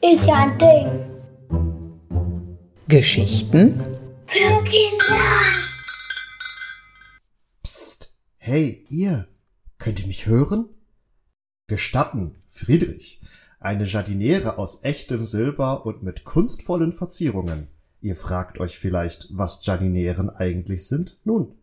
Ist ja ein Ding. Geschichten Für Kinder. Psst. Hey, ihr. Könnt ihr mich hören? Gestatten, Friedrich. Eine Jardiniere aus echtem Silber und mit kunstvollen Verzierungen. Ihr fragt euch vielleicht, was Jardinieren eigentlich sind? Nun,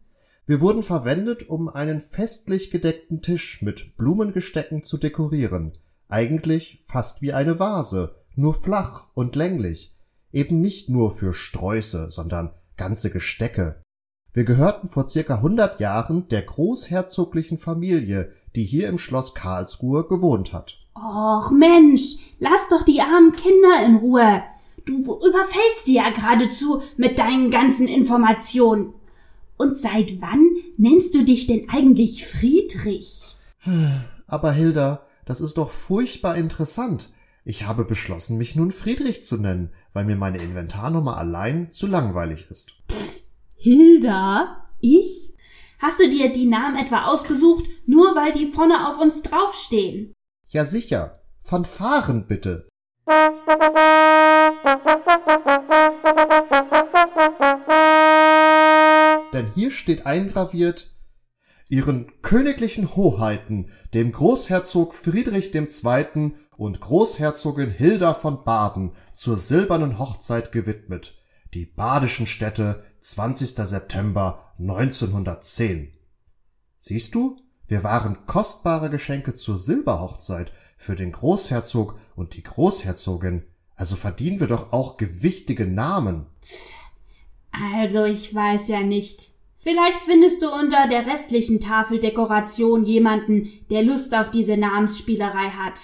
wir wurden verwendet, um einen festlich gedeckten Tisch mit Blumengestecken zu dekorieren. Eigentlich fast wie eine Vase, nur flach und länglich. Eben nicht nur für Sträuße, sondern ganze Gestecke. Wir gehörten vor circa 100 Jahren der großherzoglichen Familie, die hier im Schloss Karlsruhe gewohnt hat. Och Mensch, lass doch die armen Kinder in Ruhe. Du überfällst sie ja geradezu mit deinen ganzen Informationen. Und seit wann nennst du dich denn eigentlich Friedrich? Aber Hilda, das ist doch furchtbar interessant. Ich habe beschlossen, mich nun Friedrich zu nennen, weil mir meine Inventarnummer allein zu langweilig ist. Hilda? Ich? Hast du dir die Namen etwa ausgesucht, nur weil die vorne auf uns draufstehen? Ja sicher. Fanfaren bitte. hier steht eingraviert Ihren königlichen Hoheiten, dem Großherzog Friedrich II. und Großherzogin Hilda von Baden zur silbernen Hochzeit gewidmet. Die badischen Städte, 20. September 1910. Siehst du, wir waren kostbare Geschenke zur Silberhochzeit für den Großherzog und die Großherzogin, also verdienen wir doch auch gewichtige Namen. Also, ich weiß ja nicht. Vielleicht findest du unter der restlichen Tafeldekoration jemanden, der Lust auf diese Namensspielerei hat.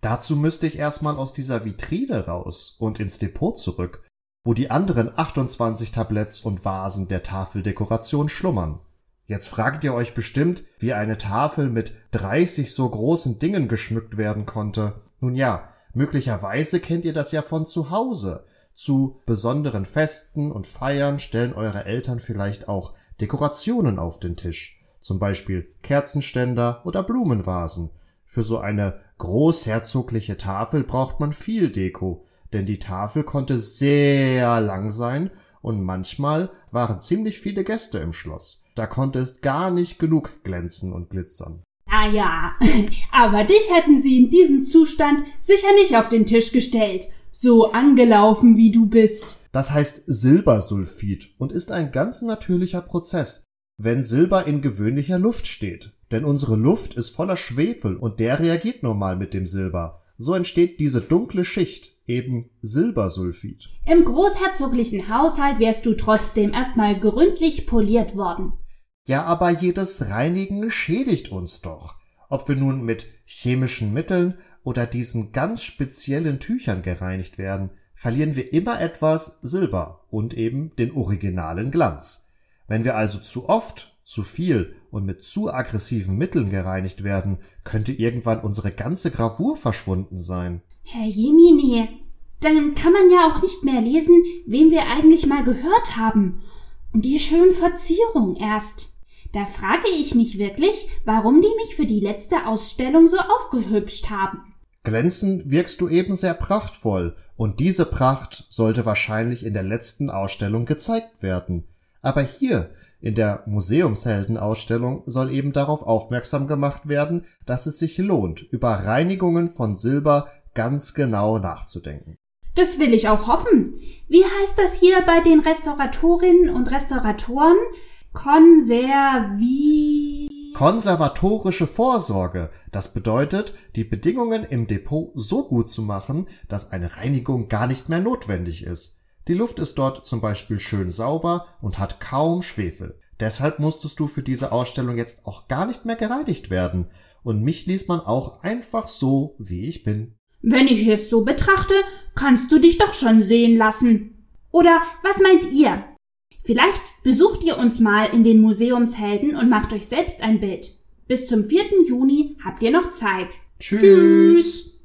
Dazu müsste ich erstmal aus dieser Vitrine raus und ins Depot zurück, wo die anderen 28 Tabletts und Vasen der Tafeldekoration schlummern. Jetzt fragt ihr euch bestimmt, wie eine Tafel mit 30 so großen Dingen geschmückt werden konnte. Nun ja, möglicherweise kennt ihr das ja von zu Hause. Zu besonderen Festen und Feiern stellen eure Eltern vielleicht auch Dekorationen auf den Tisch. Zum Beispiel Kerzenständer oder Blumenvasen. Für so eine großherzogliche Tafel braucht man viel Deko, denn die Tafel konnte sehr lang sein und manchmal waren ziemlich viele Gäste im Schloss. Da konnte es gar nicht genug glänzen und glitzern. Ah ja, aber dich hätten sie in diesem Zustand sicher nicht auf den Tisch gestellt. So angelaufen wie du bist. Das heißt Silbersulfid und ist ein ganz natürlicher Prozess, wenn Silber in gewöhnlicher Luft steht. Denn unsere Luft ist voller Schwefel und der reagiert normal mit dem Silber. So entsteht diese dunkle Schicht, eben Silbersulfid. Im großherzoglichen Haushalt wärst du trotzdem erstmal gründlich poliert worden. Ja, aber jedes Reinigen schädigt uns doch. Ob wir nun mit chemischen Mitteln oder diesen ganz speziellen Tüchern gereinigt werden, verlieren wir immer etwas Silber und eben den originalen Glanz. Wenn wir also zu oft, zu viel und mit zu aggressiven Mitteln gereinigt werden, könnte irgendwann unsere ganze Gravur verschwunden sein. Herr Jemine, dann kann man ja auch nicht mehr lesen, wen wir eigentlich mal gehört haben. Und die schönen Verzierungen erst. Da frage ich mich wirklich, warum die mich für die letzte Ausstellung so aufgehübscht haben. Glänzend wirkst du eben sehr prachtvoll, und diese Pracht sollte wahrscheinlich in der letzten Ausstellung gezeigt werden. Aber hier, in der Museumsheldenausstellung, soll eben darauf aufmerksam gemacht werden, dass es sich lohnt, über Reinigungen von Silber ganz genau nachzudenken. Das will ich auch hoffen. Wie heißt das hier bei den Restauratorinnen und Restauratoren? Konservi. Konservatorische Vorsorge. Das bedeutet, die Bedingungen im Depot so gut zu machen, dass eine Reinigung gar nicht mehr notwendig ist. Die Luft ist dort zum Beispiel schön sauber und hat kaum Schwefel. Deshalb musstest du für diese Ausstellung jetzt auch gar nicht mehr gereinigt werden. Und mich ließ man auch einfach so, wie ich bin. Wenn ich es so betrachte, kannst du dich doch schon sehen lassen. Oder was meint ihr? Vielleicht besucht ihr uns mal in den Museumshelden und macht euch selbst ein Bild. Bis zum 4. Juni habt ihr noch Zeit. Tschüss. Tschüss.